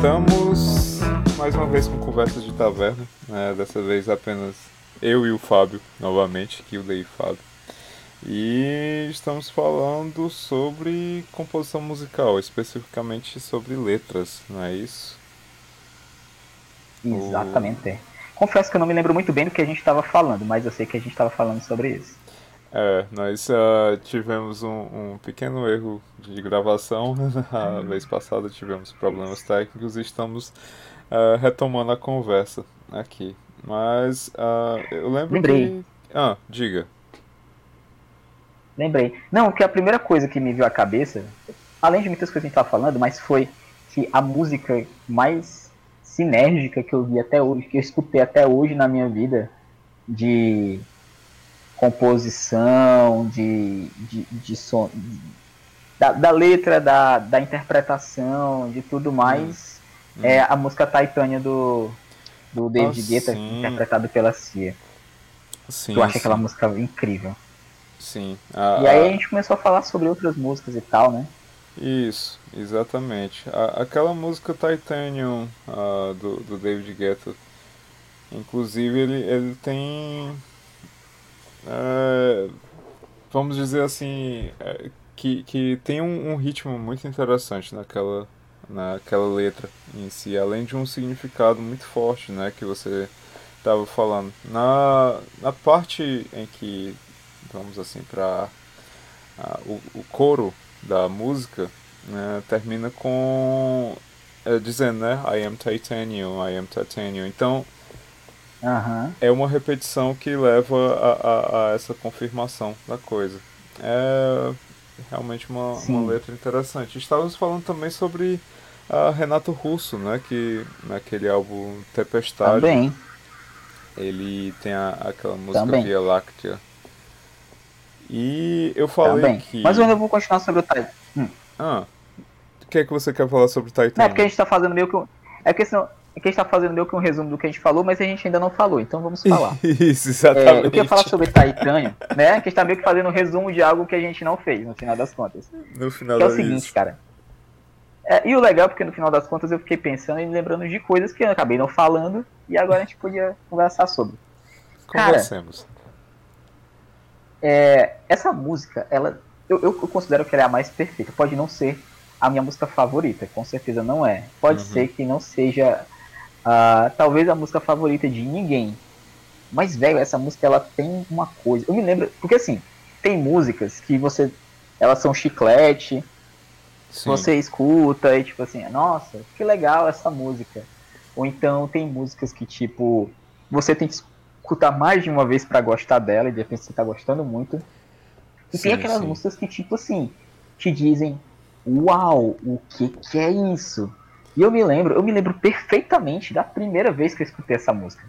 Estamos mais uma vez com conversas de taverna, né? dessa vez apenas eu e o Fábio, novamente, que o Dei Fábio. E estamos falando sobre composição musical, especificamente sobre letras, não é isso? Exatamente. O... Confesso que eu não me lembro muito bem do que a gente estava falando, mas eu sei que a gente estava falando sobre isso. É, nós uh, tivemos um, um, pequeno erro de gravação. A vez passada tivemos problemas técnicos e estamos uh, retomando a conversa aqui. Mas uh, eu lembro Lembrei. que. Ah, diga. Lembrei. Não, que a primeira coisa que me veio à cabeça, além de muitas coisas que a gente estava falando, mas foi que a música mais sinérgica que eu vi até hoje, que eu escutei até hoje na minha vida, de composição, de, de, de som, da, da, letra, da, da interpretação, de tudo mais, hum. é a música Titânia do, do David ah, Guetta, interpretado pela Cia. Sim, eu acho aquela música incrível. Sim. A, e aí a gente começou a falar sobre outras músicas e tal, né? Isso, exatamente. A, aquela música Titanium uh, do, do David Guetta, inclusive ele, ele tem vamos dizer assim, é, que, que tem um, um, ritmo muito interessante naquela, naquela letra em si, além de um significado muito forte, né, que você estava falando. Na, na parte em que, vamos assim, para o, o coro da música, né, termina com é, dizendo, né, I am titanium, I am titanium. Então, Uhum. É uma repetição que leva a, a, a, essa confirmação da coisa. É realmente uma, uma letra interessante. Estávamos falando também sobre a Renato Russo, né? Que naquele álbum Tempestade. Também. Ele tem a, aquela música também. Via Láctea. E eu falei também. que. Mas eu ainda vou continuar sobre o Titan. Hum. Ah. O que é que você quer falar sobre o Titan? Não, é porque a gente tá fazendo meio que. É porque senão que a gente está fazendo meio que um resumo do que a gente falou, mas a gente ainda não falou, então vamos falar. Isso, exatamente. É, eu queria falar sobre Titânio, né? Que a gente está meio que fazendo um resumo de algo que a gente não fez, no final das contas. No final que é o seguinte, isso. cara. É, e o legal é porque no final das contas eu fiquei pensando e lembrando de coisas que eu acabei não falando e agora a gente podia conversar sobre. Conversemos. Cara, é, essa música, ela, eu, eu, considero que ela é a mais perfeita. Pode não ser a minha música favorita, com certeza não é. Pode uhum. ser que não seja Uh, talvez a música favorita de ninguém. Mas, velho, essa música ela tem uma coisa. Eu me lembro. Porque assim, tem músicas que você. Elas são chiclete. Sim. Você escuta e tipo assim, nossa, que legal essa música. Ou então tem músicas que, tipo, você tem que escutar mais de uma vez para gostar dela e de repente você tá gostando muito. E sim, tem aquelas sim. músicas que, tipo assim, te dizem, uau, o que que é isso? E eu me lembro, eu me lembro perfeitamente da primeira vez que eu escutei essa música.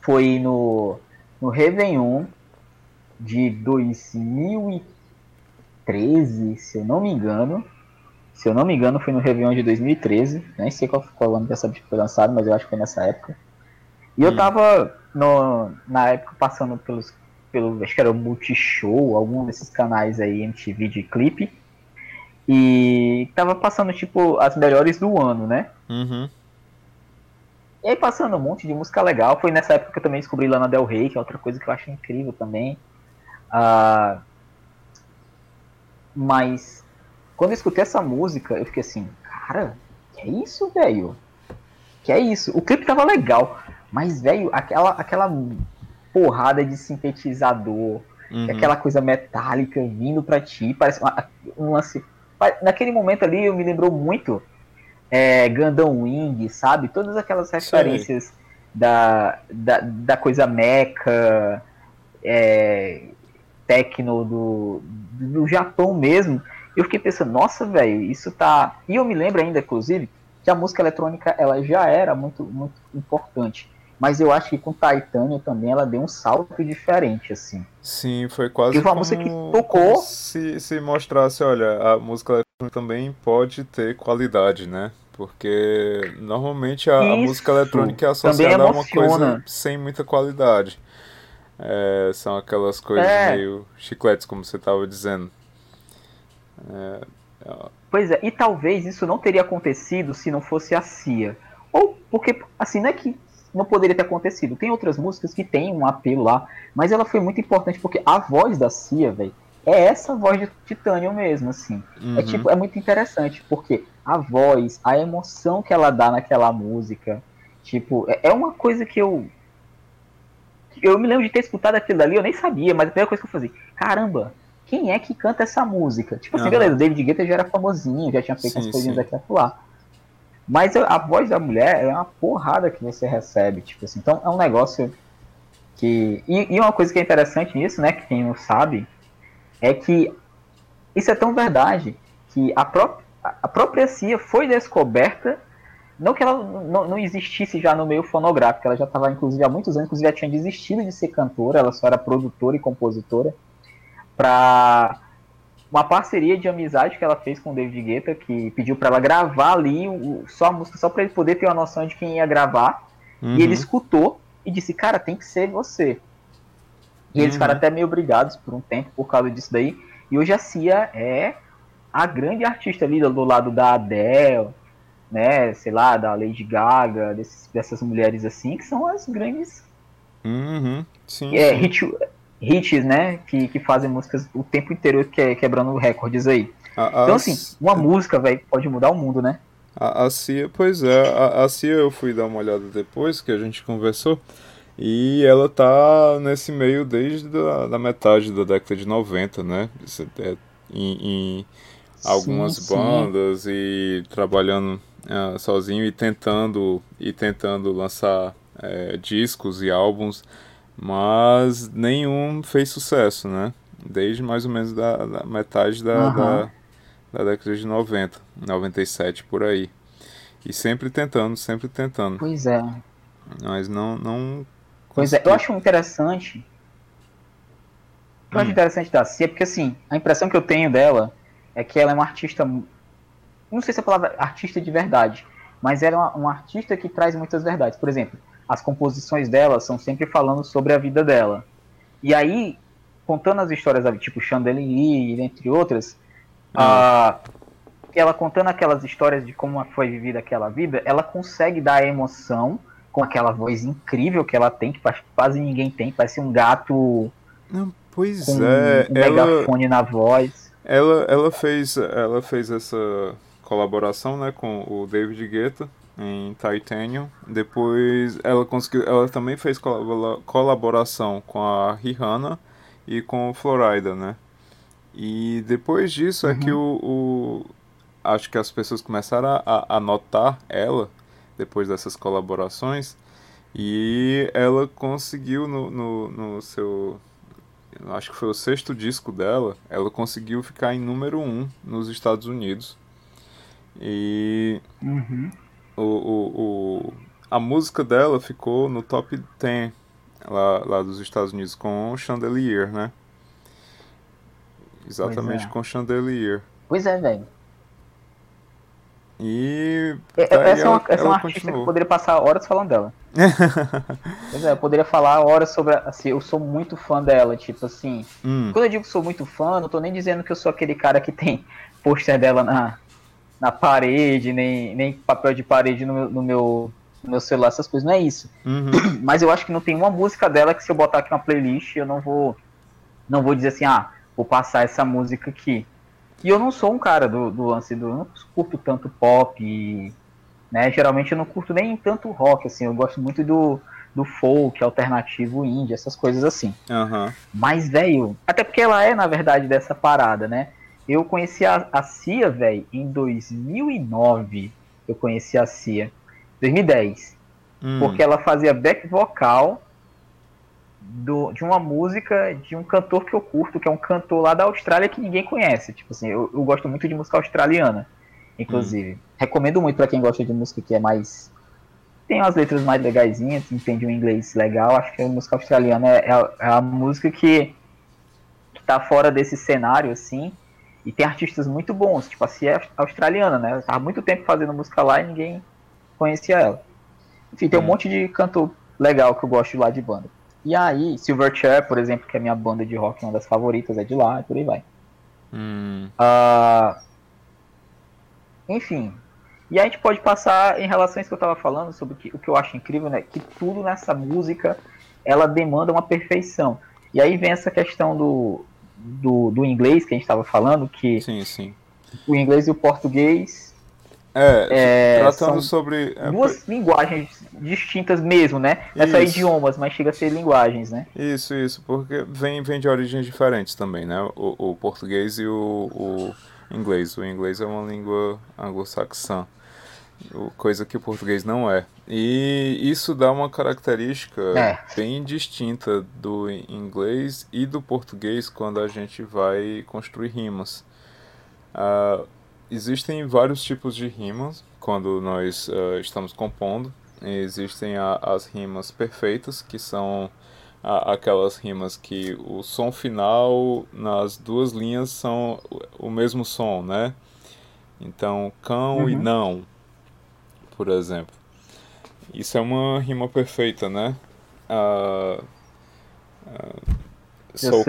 Foi no, no Réveillon de 2013, se eu não me engano. Se eu não me engano, foi no Réveillon de 2013. Nem sei qual o ano dessa que foi lançado, mas eu acho que foi nessa época. E hum. eu tava no, na época passando pelos, pelo, acho que era o Multishow, algum desses canais aí, MTV de clipe. E tava passando, tipo, as melhores do ano, né? Uhum. E aí passando um monte de música legal. Foi nessa época que eu também descobri Lana Del Rey, que é outra coisa que eu acho incrível também. Uh, mas quando eu escutei essa música, eu fiquei assim, cara, que é isso, velho? Que é isso? O clipe tava legal, mas, velho, aquela, aquela porrada de sintetizador, uhum. aquela coisa metálica vindo pra ti, parece uma, um lance naquele momento ali eu me lembrou muito é, Gundam Wing, sabe? Todas aquelas referências da, da, da, coisa mecha, é, tecno do, do Japão mesmo. Eu fiquei pensando, nossa, velho, isso tá. E eu me lembro ainda, inclusive, que a música eletrônica ela já era muito, muito importante. Mas eu acho que com Titânio também ela deu um salto diferente, assim. Sim, foi quase foi uma música que tocou. Se, se mostrasse, olha, a música eletrônica também pode ter qualidade, né? Porque normalmente a, a música eletrônica é associada a uma coisa sem muita qualidade. É, são aquelas coisas é. meio chicletes, como você estava dizendo. É, Pois é, e talvez isso não teria acontecido se não fosse a Cia. Ou porque, assim, não é que não poderia ter acontecido. Tem outras músicas que tem um apelo lá, mas ela foi muito importante porque a voz da Cia, velho, é essa voz de Titânio mesmo, assim. É uhum. É tipo, é muito interessante, porque a voz, a emoção que ela dá naquela música, tipo, é, é uma coisa que eu. Eu me lembro de ter escutado aquilo ali, eu nem sabia, mas a primeira coisa que eu falei, caramba, quem é que canta essa música? Tipo assim, uhum. beleza, o David Guetta já era famosinho, já tinha feito sim, as coisinhas aqui e lá. Mas a voz da mulher é uma porrada que você recebe, tipo assim. Então é um negócio que. E, e uma coisa que é interessante nisso, né, que quem não sabe, é que isso é tão verdade que a, pró a própria Cia foi descoberta. Não que ela não, existisse já no meio fonográfico, ela já estava, inclusive, há muitos anos, inclusive já tinha desistido de ser cantora, ela só era produtora e compositora, para uma parceria de amizade que ela fez com o David Guetta, que pediu para ela gravar ali o, só a música, só para ele poder ter uma noção de quem ia gravar. Uhum. E ele escutou e disse, cara, tem que ser você. E eles uhum. ficaram até meio obrigados por um tempo por causa disso daí. E hoje a Cia é a grande artista ali do lado da Adele, né, sei lá, da Lady Gaga, desses, dessas mulheres assim, que são as grandes. Uhum. Sim, é, sim. Hit, hits, né? Que, que fazem músicas o tempo inteiro que, quebrando recordes aí. A, então, assim, uma música, velho, pode mudar o mundo, né? A, a Cia, pois é, a, a Cia eu fui dar uma olhada depois que a gente conversou. E ela tá nesse meio desde a da metade da década de 90, né? É, em, em algumas sim, bandas sim. e trabalhando uh, sozinho e tentando e tentando lançar uh, discos e álbuns mas nenhum fez sucesso, né? Desde mais ou menos da, da metade da, uhum. da, da, década de 90, 97 por aí. E sempre tentando, sempre tentando. Pois é. Mas não. não pois é, eu acho interessante. Eu hum. acho interessante da Cia, porque assim, a impressão que eu tenho dela é que ela é uma artista. Não sei se é a palavra artista de verdade, mas ela é uma, uma artista que traz muitas verdades. Por exemplo, as composições dela são sempre falando sobre a vida dela. E aí, contando as histórias, tipo Chandelier, entre outras, ah. ela contando aquelas histórias de como foi vivida aquela vida, ela consegue dar emoção com aquela voz incrível que ela tem, que quase ninguém tem, parece um gato. Não, pois com é, um ela, megafone na voz. Ela, ela fez, ela fez essa colaboração, né, com o David Guetta em Titanium. Depois ela conseguiu, ela também fez colaboração com a Rihanna e com o Florida, né? E depois disso uhum. é que uhum. o, o, acho que as pessoas começaram a, a notar ela depois dessas colaborações e ela conseguiu no, no, no seu acho que foi o sexto disco dela, ela conseguiu ficar em número um nos Estados Unidos. E uhum o, o, o, a música dela ficou no top 10 lá, lá dos Estados Unidos com Chandelier, né? Exatamente é. com Chandelier. Pois é, velho. E. É, essa, é uma, essa é uma artista que eu poderia passar horas falando dela. pois é, eu poderia falar horas sobre. Assim, eu sou muito fã dela, tipo assim. Hum. Quando eu digo que sou muito fã, não tô nem dizendo que eu sou aquele cara que tem pôster dela na, na parede, nem, nem papel de parede no meu, no meu, no meu celular, essas coisas, não é isso. Uhum. Mas eu acho que não tem uma música dela que se eu botar aqui na playlist, eu não vou não vou dizer assim, ah, vou passar essa música aqui. E eu não sou um cara do, do lance do. Eu não curto tanto pop, e, né? Geralmente eu não curto nem tanto rock, assim. Eu gosto muito do, do folk, alternativo, indie, essas coisas assim. Uhum. Mas, velho, até porque ela é, na verdade, dessa parada, né? Eu conheci a, a Cia, velho, em 2009. Eu conheci a Cia. 2010. Hum. Porque ela fazia back vocal do, de uma música de um cantor que eu curto, que é um cantor lá da Austrália que ninguém conhece. Tipo assim, eu, eu gosto muito de música australiana, inclusive. Hum. Recomendo muito para quem gosta de música que é mais. Tem umas letras mais legaisinhas, entende um inglês legal. Acho que a música australiana é, é, a, é a música que, que tá fora desse cenário, assim e tem artistas muito bons, tipo a Cia é australiana, né? Ela tava muito tempo fazendo música lá e ninguém conhecia ela. Enfim, tem um monte de cantor legal que eu gosto lá de banda. E aí, Silverchair, por exemplo, que é a minha banda de rock, uma das favoritas, é de lá, e por aí vai. Hum. Uh, enfim. E a gente pode passar em relação a isso que eu estava falando, sobre o que, o que eu acho incrível, né? Que tudo nessa música, ela demanda uma perfeição. E aí vem essa questão do, do, do inglês que a gente estava falando, que sim, sim. o inglês e o português é, é, tratando sobre. É, duas linguagens distintas mesmo, né? Não é só idiomas, mas chega a ser linguagens, né? Isso, isso, porque vem, vem de origens diferentes também, né? O, o português e o, o inglês. O inglês é uma língua anglo-saxã, coisa que o português não é. E isso dá uma característica é. bem distinta do inglês e do português quando a gente vai construir rimas. Uh, existem vários tipos de rimas quando nós uh, estamos compondo. Existem a, as rimas perfeitas, que são a, aquelas rimas que o som final nas duas linhas são o, mesmo som, né? Então, cão uhum. e não, por exemplo. Isso é uma rima perfeita, né? Uh, uh, sou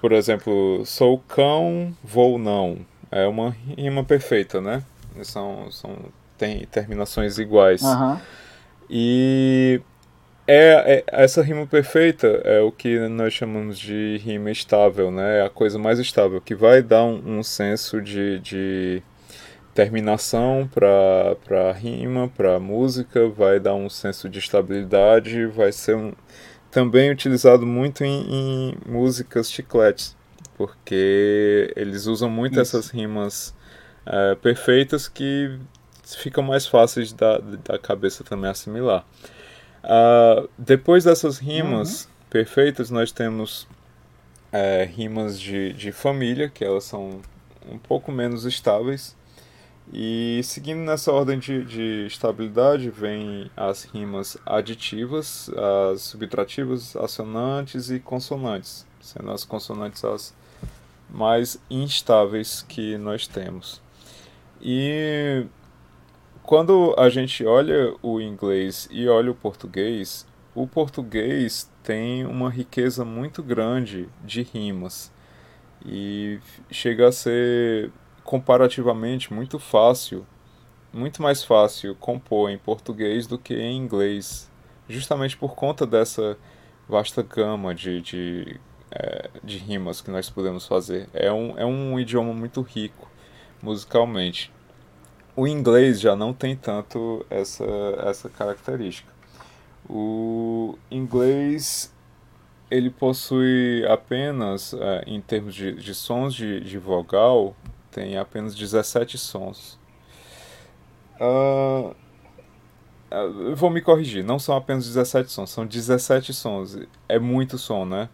por exemplo, sou cão, vou não é uma rima perfeita, né? São, são tem terminações iguais. Uhum. E é, é, essa rima perfeita é o que nós chamamos de rima estável, né? É a coisa mais estável, que vai dar um, um senso de, de terminação para rima, para música, vai dar um senso de estabilidade, vai ser um, também utilizado muito em, em músicas chicletes porque eles usam muito Isso. essas rimas é, perfeitas que ficam mais fáceis da, da cabeça também assimilar. Uh, depois dessas rimas uhum. perfeitas, nós temos é, rimas de, de família, que elas são um pouco menos estáveis. E seguindo nessa ordem de, de estabilidade, vem as rimas aditivas, as subtrativas, assonantes e consonantes, sendo as consonantes as mais instáveis que nós temos. E quando a gente olha o inglês e olha o português, o português tem uma riqueza muito grande de rimas e chega a ser comparativamente muito fácil, muito mais fácil compor em português do que em inglês, justamente por conta dessa vasta gama de, de é, de rimas que nós podemos fazer. É um, é um idioma muito rico musicalmente. O inglês já não tem tanto essa, essa característica. O inglês ele possui apenas, é, em termos de, de sons de, de vogal, tem apenas 17 sons. Uh, vou me corrigir, não são apenas 17 sons, são 17 sons. É muito som, né?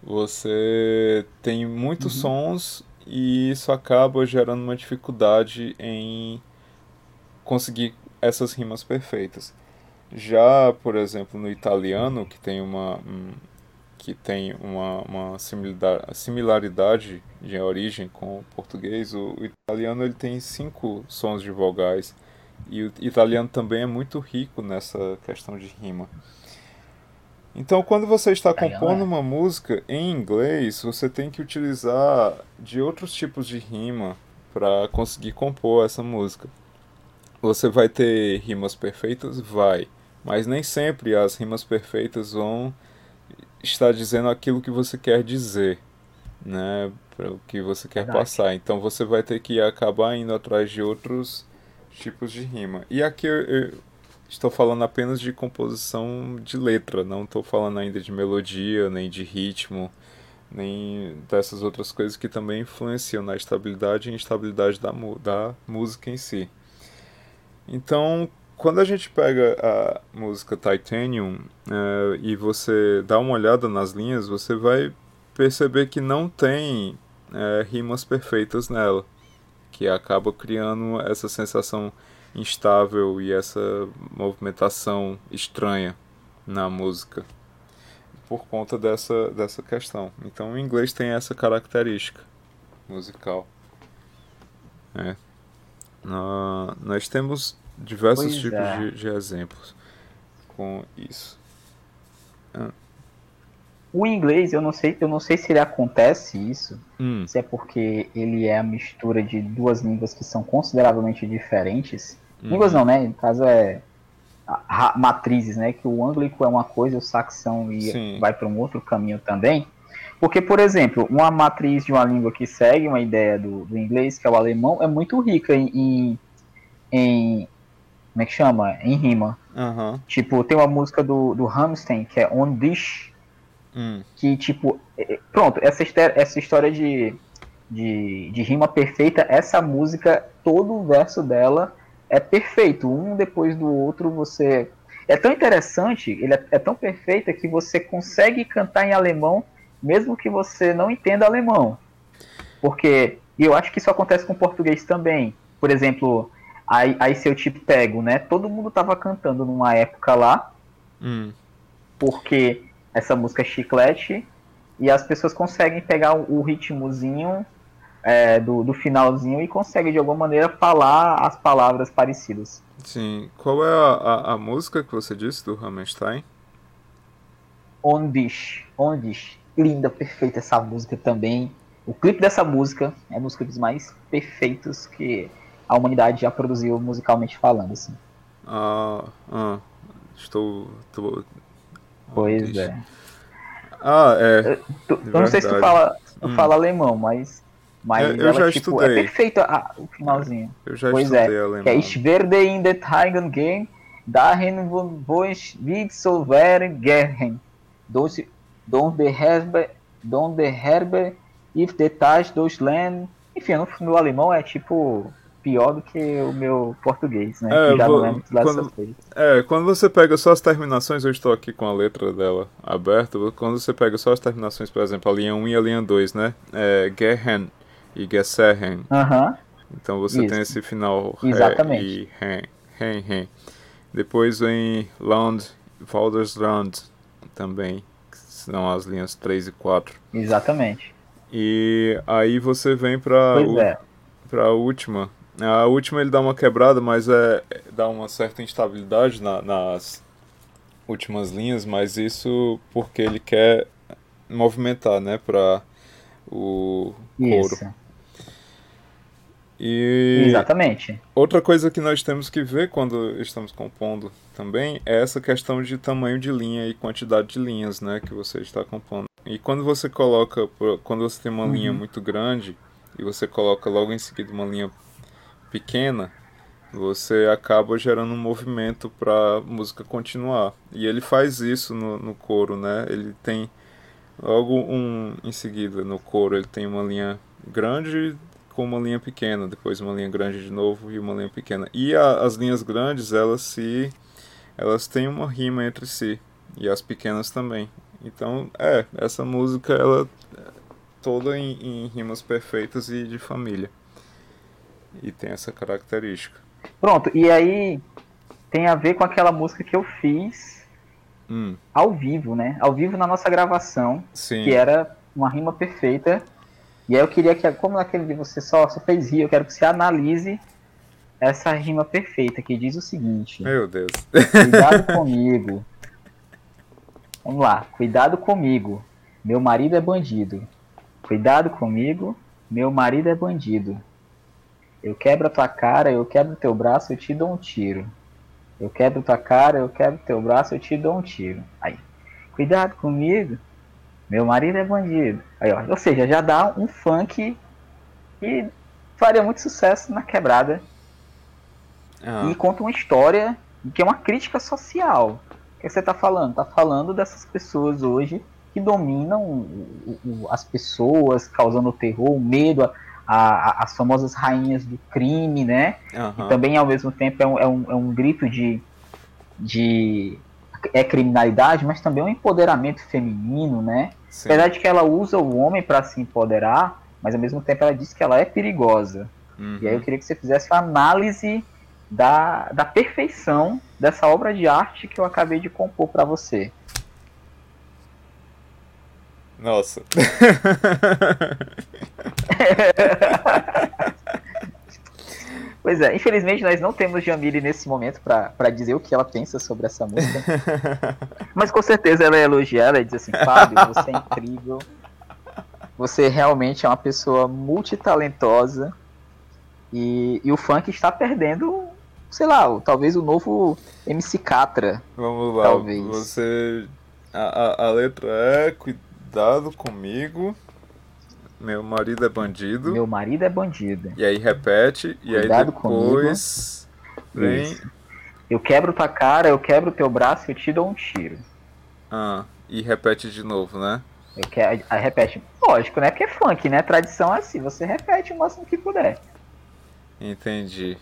Você tem muitos uhum. sons e isso acaba gerando uma dificuldade em conseguir essas rimas perfeitas. Já, por exemplo, no italiano, que tem uma, um, que tem uma, uma similaridade, similaridade de origem com o português, o, o italiano ele tem cinco sons de vogais. E o italiano também é muito rico nessa questão de rima. Então, quando você está compondo uma música em inglês, você tem que utilizar de outros tipos de rima para conseguir compor essa música. Você vai ter rimas perfeitas? Vai. Mas nem sempre as rimas perfeitas vão estar dizendo aquilo que você quer dizer, né? Para o que você quer Verdade. passar. Então você vai ter que acabar indo atrás de outros tipos de rima. E aqui eu, eu, estou falando apenas de composição de letra, não estou falando ainda de melodia, nem de ritmo, nem dessas outras coisas que também influenciam na estabilidade e instabilidade da, da música em si. Então, quando a gente pega a música Titanium é, e você dá uma olhada nas linhas, você vai perceber que não tem é, rimas perfeitas nela, que acaba criando essa sensação instável e essa movimentação estranha na música por conta dessa, dessa questão. Então o inglês tem essa característica musical. É. Uh, nós temos diversos pois tipos é. de, de, exemplos com isso. Ah. O inglês, eu não sei, eu não sei se ele acontece isso, Hum, se é porque ele é a mistura de duas línguas que são consideravelmente diferentes. uhum. Línguas não, né? No caso é matrizes, né? Que o ânglico é uma coisa, o saxão e Sim. vai para um outro caminho também. Porque, por exemplo, uma matriz de uma língua que segue uma ideia do, do inglês, que é o alemão, é muito rica em, em, em- como é que chama? Em rima. Tipo, tem uma música do, do Rammstein, que é On Dich, Hum, que, tipo, é- é- pronto, essa, essa história de, de, de rima perfeita, essa música, todo o verso dela é perfeito, um depois do outro, você... É tão interessante, ele é, é tão perfeita que você consegue cantar em alemão, mesmo que você não entenda alemão. Porque, e eu acho que isso acontece com português também. Por exemplo, aí, aí se eu te pego, né? Todo mundo tava cantando numa época lá, hum. porque essa música é chiclete e as pessoas conseguem pegar o, o ritmozinho é, do, do finalzinho e conseguem de alguma maneira falar as palavras parecidas. Sim. Qual é a, a, a música que você disse do Hammerstein? Ondish, Ondish, linda, perfeita essa música também. O clipe dessa música é um dos clipes mais perfeitos que a humanidade já produziu musicalmente falando, assim. Ah, ah, estou. tô- Pois é. Ah, é. Tu- eu não sei se tu fala, tu Hum. fala alemão, mas, mas É, eu ela, já tipo, é estudei. perfeito a- o finalzinho. Eu já Pois estudei é, alemão. que é Ich werde in den Tagen gehen, dahin wo ich wie so wäre gern. Dos, don de herbe, don de herbe, if the Tag dos Land. Enfim, no, no alemão é tipo pior do que o meu português, né? É, que já vou- não lembro lá quando-. É, quando você pega só as terminações, eu estou aqui com a letra dela aberta. Quando você pega só as terminações, por exemplo, a linha 1 e a linha 2, né? É Gehen e Gesehen. Aham, Então você Isso. tem esse final Exatamente. e hen, hen, hen. Depois vem Land, Waldersland também, que são as linhas 3 e 4. exatamente. E aí você vem para é. a última. A última ele dá uma quebrada, mas é dá uma certa instabilidade na- nas últimas linhas, mas isso porque ele quer movimentar, né, para o coro. Isso. E Exatamente. outra coisa que nós temos que ver quando estamos compondo também é essa questão de tamanho de linha e quantidade de linhas, né, que você está compondo. E quando você coloca, quando você tem uma linha Uhum. muito grande e você coloca logo em seguida uma linha pequena, você acaba gerando um movimento para a música continuar. E ele faz isso no, no coro, né? Ele tem logo um em seguida no coro ele tem uma linha grande com uma linha pequena, depois uma linha grande de novo e uma linha pequena. E a- as linhas grandes elas se elas têm uma rima entre si e as pequenas também. Então é essa música ela é toda em, em rimas perfeitas e de família e tem essa característica. Pronto, e aí tem a ver com aquela música que eu fiz Hum, ao vivo, né? Ao vivo na nossa gravação, sim. que era uma rima perfeita. E aí eu queria que, como naquele dia você só, só fez rir, eu quero que você analise essa rima perfeita, que diz o seguinte: Meu Deus. Cuidado comigo. Vamos lá, cuidado comigo. Meu marido é bandido. Cuidado comigo. Meu marido é bandido. Eu quebro a tua cara, eu quebro teu braço, eu te dou um tiro. Eu quebro tua cara, eu quebro teu braço, eu te dou um tiro. Aí, cuidado comigo. Meu marido é bandido. Aí, ó, ou seja, já dá um funk que faria muito sucesso na quebrada Ah, e conta uma história que é uma crítica social. O que você está falando? Está falando dessas pessoas hoje que dominam as pessoas, causando terror, medo, a- a- as famosas rainhas do crime, né? aham. E também, ao mesmo tempo, é um, é um, é um grito de, de. É criminalidade, mas também é um empoderamento feminino, né? Sim. Apesar de que ela usa o homem para se empoderar, mas ao mesmo tempo ela diz que ela é perigosa. Uhum. E aí eu queria que você fizesse uma análise da, da perfeição dessa obra de arte que eu acabei de compor para você. Nossa. Pois é, infelizmente nós não temos Jamile nesse momento para dizer o que ela pensa sobre essa música. Mas com certeza ela é elogiar, ela diz assim, Fábio, você é incrível. Você realmente é uma pessoa multitalentosa. E, e o funk está perdendo, sei lá, talvez o novo MC Catra. Vamos lá, talvez. você. A, a, a letra é cuidado comigo. Meu marido é bandido. Meu marido é bandido. E aí repete, e Cuidado aí depois comigo. vem. Isso. Eu quebro tua cara, eu quebro teu braço e eu te dou um tiro. Ah, e repete de novo, né? Eu quero, aí repete. Lógico, né? Porque é funk, né? Tradição é assim, você repete o máximo que puder. Entendi.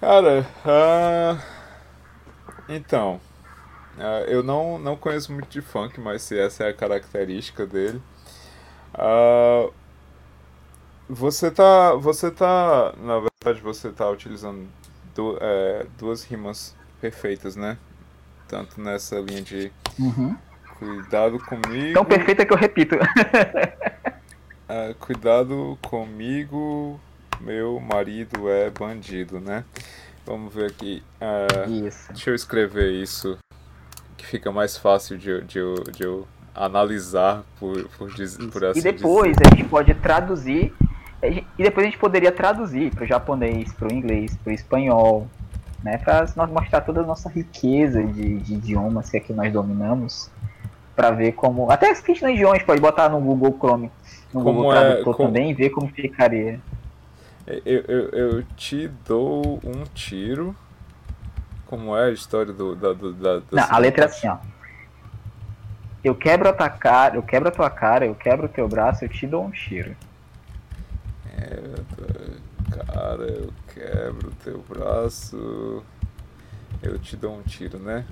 Cara, uh... então. Uh, eu não, não conheço muito de funk, mas se essa é a característica dele. Uh, você tá. Você tá. Na verdade, você tá utilizando du é, duas rimas perfeitas, né? Tanto nessa linha de uhum. cuidado comigo. Tão perfeita que eu repito. uh, cuidado comigo, meu marido é bandido, né? Vamos ver aqui. Uh, isso. Deixa eu escrever isso. Que fica mais fácil de, de, de, de eu analisar por, por, por assim E depois dizer. a gente pode traduzir, e depois a gente poderia traduzir para o japonês, para o inglês, para o espanhol, né, para nós mostrar toda a nossa riqueza de, de idiomas que aqui nós dominamos, para ver como. Até as kits idiomas pode botar no Google Chrome, no como Google é, Tradutor como... também e ver como ficaria. Eu, eu, eu te dou um tiro. Como é a história do. Da, do, da, Não, a letra é assim, ó. Eu quebro a tua cara, eu quebro a tua cara, eu quebro o teu braço, eu te dou um tiro. É, cara, eu quebro o teu braço, eu te dou um tiro, né?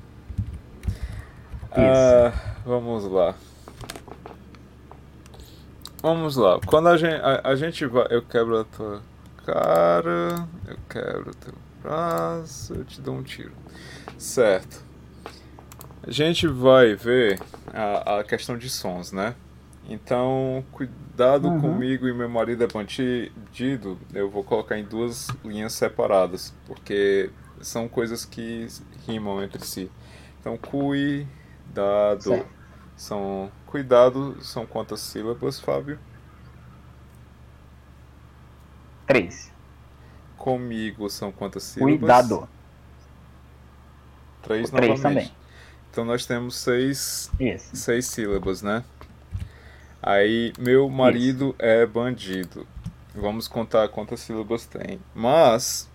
Isso. Ah, vamos lá. Vamos lá. Quando a gente, a, a gente vai. Eu quebro a tua cara, eu quebro o teu braço, eu te dou um tiro. Certo. A gente vai ver a, a questão de sons, né? Então, cuidado uhum. comigo e meu marido é bandido, eu vou colocar em duas linhas separadas, porque são coisas que rimam entre si. Então, cuidado. São cuidado são quantas sílabas, Fábio? Três. Comigo são quantas sílabas? Cuidado. Três, Três novamente. também. Então nós temos seis, seis sílabas, né? Aí, meu marido Isso. é bandido. Vamos contar quantas sílabas tem. Mas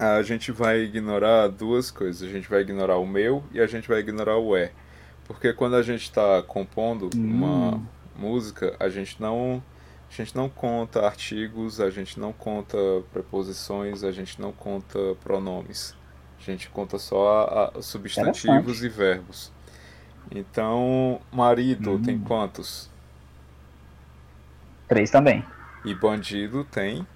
a gente vai ignorar duas coisas. A gente vai ignorar o meu e a gente vai ignorar o é. Porque quando a gente está compondo hum. uma música, a gente não a gente não conta artigos, a gente não conta preposições, a gente não conta pronomes. A gente conta só a, a substantivos e verbos. Então, marido hum. tem quantos? Três também. E bandido tem?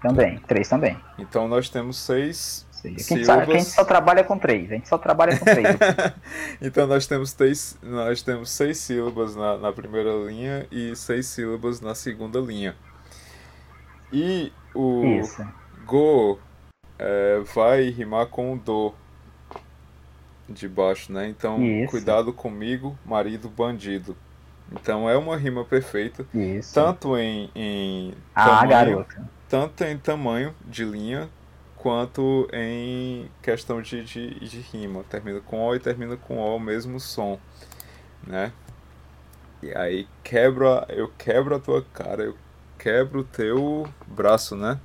Também, três também. Então nós temos seis Sim, a, gente só, a gente só trabalha com três, a gente só trabalha com três. então nós temos, três, nós temos seis sílabas na, na primeira linha e seis sílabas na segunda linha. E o Isso. go é, vai rimar com o do de baixo, né? Então, Isso. cuidado comigo, marido bandido. Então é uma rima perfeita. Isso. Tanto em, em ah, tamanho, garota. tanto em tamanho de linha quanto em questão de, de, de rima. Termina com O e termina com O, o mesmo som, né? E aí quebra, eu quebro a tua cara, eu quebro o teu braço, né?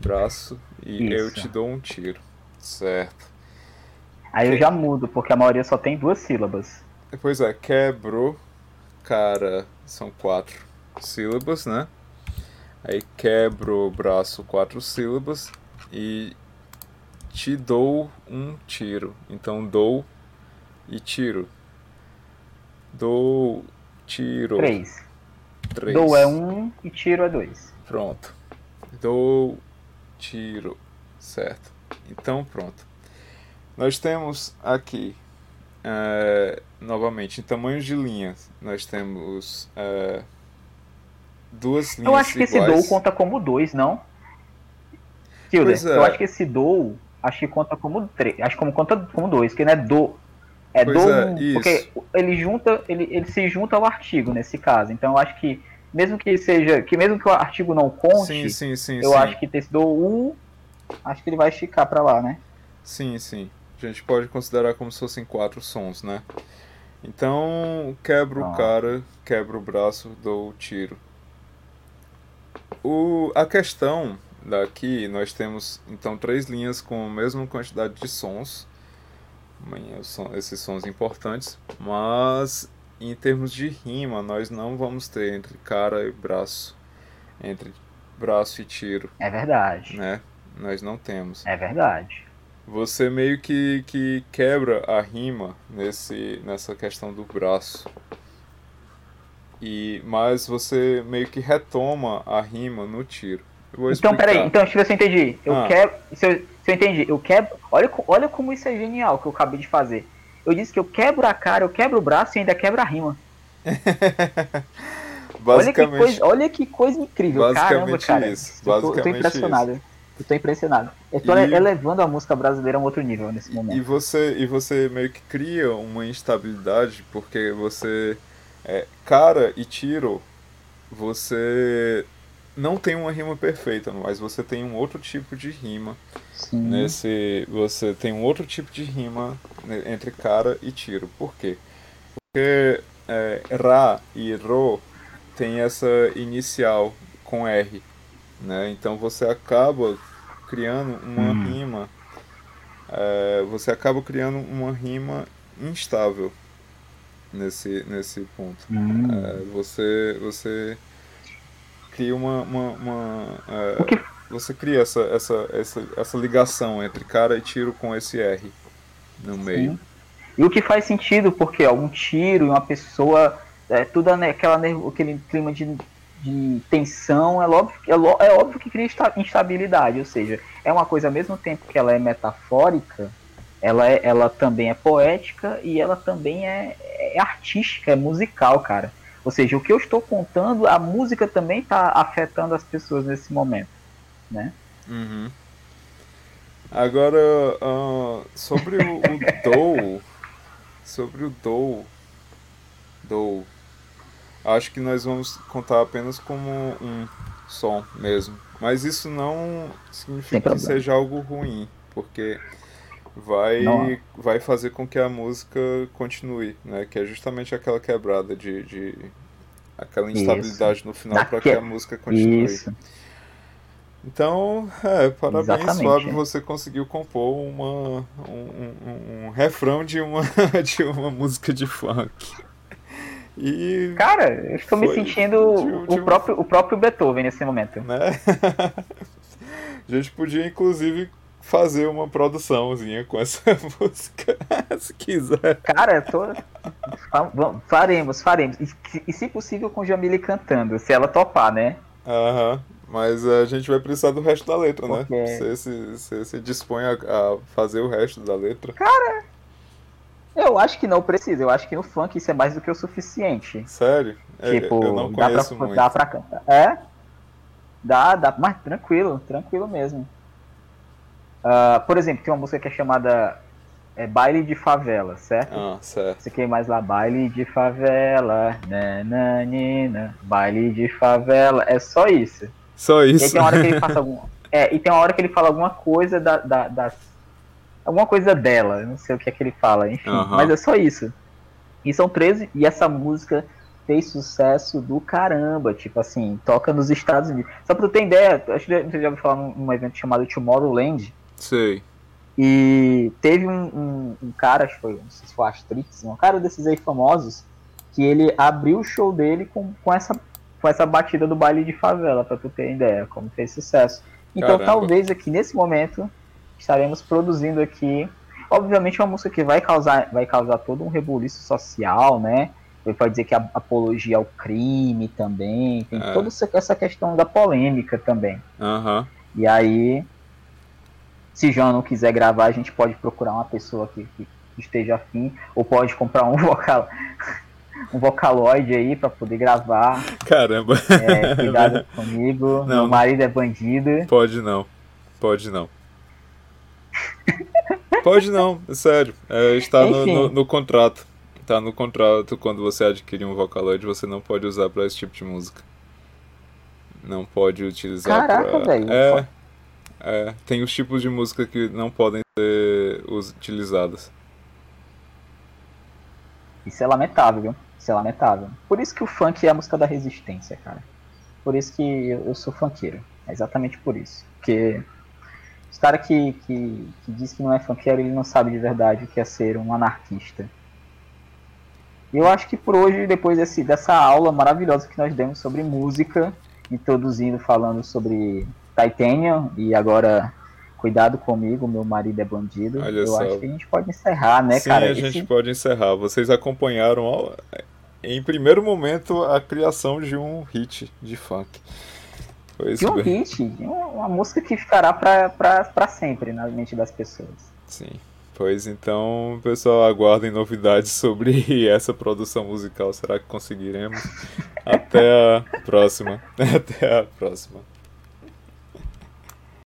Braço e Isso. eu te dou um tiro. Certo. Aí que... eu já mudo, porque a maioria só tem duas sílabas. Pois é, quebro, cara, são quatro sílabas, né? Aí quebro o braço, quatro sílabas. E te dou um tiro. Então dou e tiro. Dou, tiro. Três. Três. Dou é um e tiro é dois. Pronto. Dou, tiro. Certo. Então, pronto. Nós temos aqui, é, novamente, em tamanhos de linhas, nós temos é, duas linhas Eu acho que iguais. esse do conta como dois, não? É. eu acho que esse do, acho que conta como três. Acho que conta como dois, que não é do. É Pois do. é, porque ele junta, ele, ele se junta ao artigo nesse caso. Então eu acho que, mesmo que seja. Que mesmo que o artigo não conte, Sim, sim, sim, eu acho que esse do U, acho que ele vai esticar pra lá, né? Sim, sim. A gente pode considerar como se fossem quatro sons, né? Então, quebra o Ah. cara, quebra o braço, dou o tiro. O, a questão daqui, nós temos então três linhas com a mesma quantidade de sons, esses sons importantes, mas em termos de rima, nós não vamos ter entre cara e braço, entre braço e tiro, É verdade. né? Nós não temos. É verdade. Você meio que, que quebra a rima nesse, nessa questão do braço. E, mas você meio que retoma a rima no tiro. Então, peraí, então, deixa eu ver se eu entendi. Eu Ah. quero. Se eu, se eu entendi, eu quebro. Olha, olha como isso é genial que eu acabei de fazer. Eu disse que eu quebro a cara, eu quebro o braço e ainda quebro a rima. Olha que, coisa, olha que coisa incrível. Caramba, cara. isso, Eu tô, eu tô impressionado. Eu tô impressionado. Eu tô E- elevando a música brasileira a um outro nível nesse E momento. você, e você meio que cria uma instabilidade porque você. É, cara e tiro, você não tem uma rima perfeita, mas você tem um outro tipo de rima. Sim. Nesse. Você tem um outro tipo de rima né, entre cara e tiro. Por quê? Porque é, Ra e Ro tem essa inicial com R. Né? Então você acaba criando uma Hum. rima. é, você acaba criando uma rima instável nesse, nesse ponto. Hum. É, você, você cria uma. uma, uma, é, que você cria essa, essa, essa, essa ligação entre cara e tiro com esse R no meio. Sim. E o que faz sentido, porque ó, um tiro e uma pessoa, é, tudo aquela, aquele clima de, de tensão, é óbvio, é, é óbvio que cria insta- instabilidade, ou seja, é uma coisa ao mesmo tempo que ela é metafórica, ela, é, ela também é poética e ela também é, é artística, é musical, cara. Ou seja, o que eu estou contando, a música também está afetando as pessoas nesse momento, né? Uhum. Agora, ah, sobre o, o Dou, sobre o Dou, Dou, acho que nós vamos contar apenas como um som mesmo. Mas isso não significa que seja algo ruim, porque vai, Não. vai fazer com que a música continue, né? Que é justamente aquela quebrada de, de aquela Isso. instabilidade no final para Daque- que a música continue. Isso. Então, é, parabéns, Exatamente. Fábio, você conseguiu compor uma, um, um- um refrão de uma, de uma música de funk. E, Cara, eu estou me sentindo de de o, próprio, o próprio Beethoven nesse momento. né? A gente podia, inclusive, fazer uma produçãozinha com essa música, se quiser. Cara, eu tô. vamos- Faremos, faremos. E, se- e se possível com Jamile cantando, se ela topar, né? Aham. Mas a gente vai precisar do resto da letra, né? Você se, você se dispõe a, a fazer o resto da letra. Eu acho que não precisa, eu acho que no funk isso é mais do que o suficiente. Sério? É, tipo, eu não dá, pra, conheço muito. dá pra cantar. É? Dá, dá, mas tranquilo, tranquilo mesmo. Ah, por exemplo, tem uma música que é chamada é, Baile de Favela, certo? Ah, certo. Você quer mais lá, baile de favela, nananina, baile de favela, é só isso. Só E isso. tem uma hora que ele passa algum. É, e tem uma hora que ele fala alguma coisa da, da, das. Alguma coisa dela, não sei o que é que ele fala, enfim. Aham. Mas é só isso. E são 13. E essa música fez sucesso do caramba. Tipo assim, toca nos Estados Unidos. Só pra tu ter ideia, acho que você já ouviu falar num, num evento chamado Tomorrowland. Sei. E teve um, um, um cara, acho que foi, não sei se foi Astrix, um cara desses aí famosos, que ele abriu o show dele com, com, essa, com essa batida do baile de favela, pra tu ter ideia, como fez sucesso. Então Caramba. talvez aqui nesse momento estaremos produzindo aqui, obviamente uma música que vai causar, vai causar todo um rebuliço social, né? Ele pode dizer que a apologia ao crime também, tem É. toda essa- questão da polêmica também. Aham. E aí, se João não quiser gravar, a gente pode procurar uma pessoa que, que esteja afim, ou pode comprar um vocal, um vocaloid aí pra poder gravar. Caramba. É, cuidado comigo. Não, Meu marido é bandido. Pode não. Pode não. Pode não, é sério. É, está no, no, no, contrato. Está no contrato quando você adquire um Vocaloid, você não pode usar para esse tipo de música. Não pode utilizar Caraca, pra... velho. É, é, tem os tipos de música que não podem ser utilizadas. Isso é lamentável, viu? Isso é lamentável. Por isso que o funk é a música da resistência, cara. Por isso que eu, sou funkeiro. É exatamente por isso. Porque os caras que, que, que diz que não é funkeiro, ele não sabe de verdade o que é ser um anarquista. E eu acho que por hoje, depois desse, dessa aula maravilhosa que nós demos sobre música, introduzindo, falando sobre Titanium e agora Cuidado comigo, meu marido é bandido. Olha eu só. acho que a gente pode encerrar, né, Sim, cara? Sim, a gente Esse... pode encerrar. Vocês acompanharam em primeiro momento a criação de um hit de funk. Foi de um bem. hit, uma música que ficará para sempre na mente das pessoas. Sim. Pois então, pessoal, aguardem novidades sobre essa produção musical. Será que conseguiremos? Até a próxima. Até a próxima.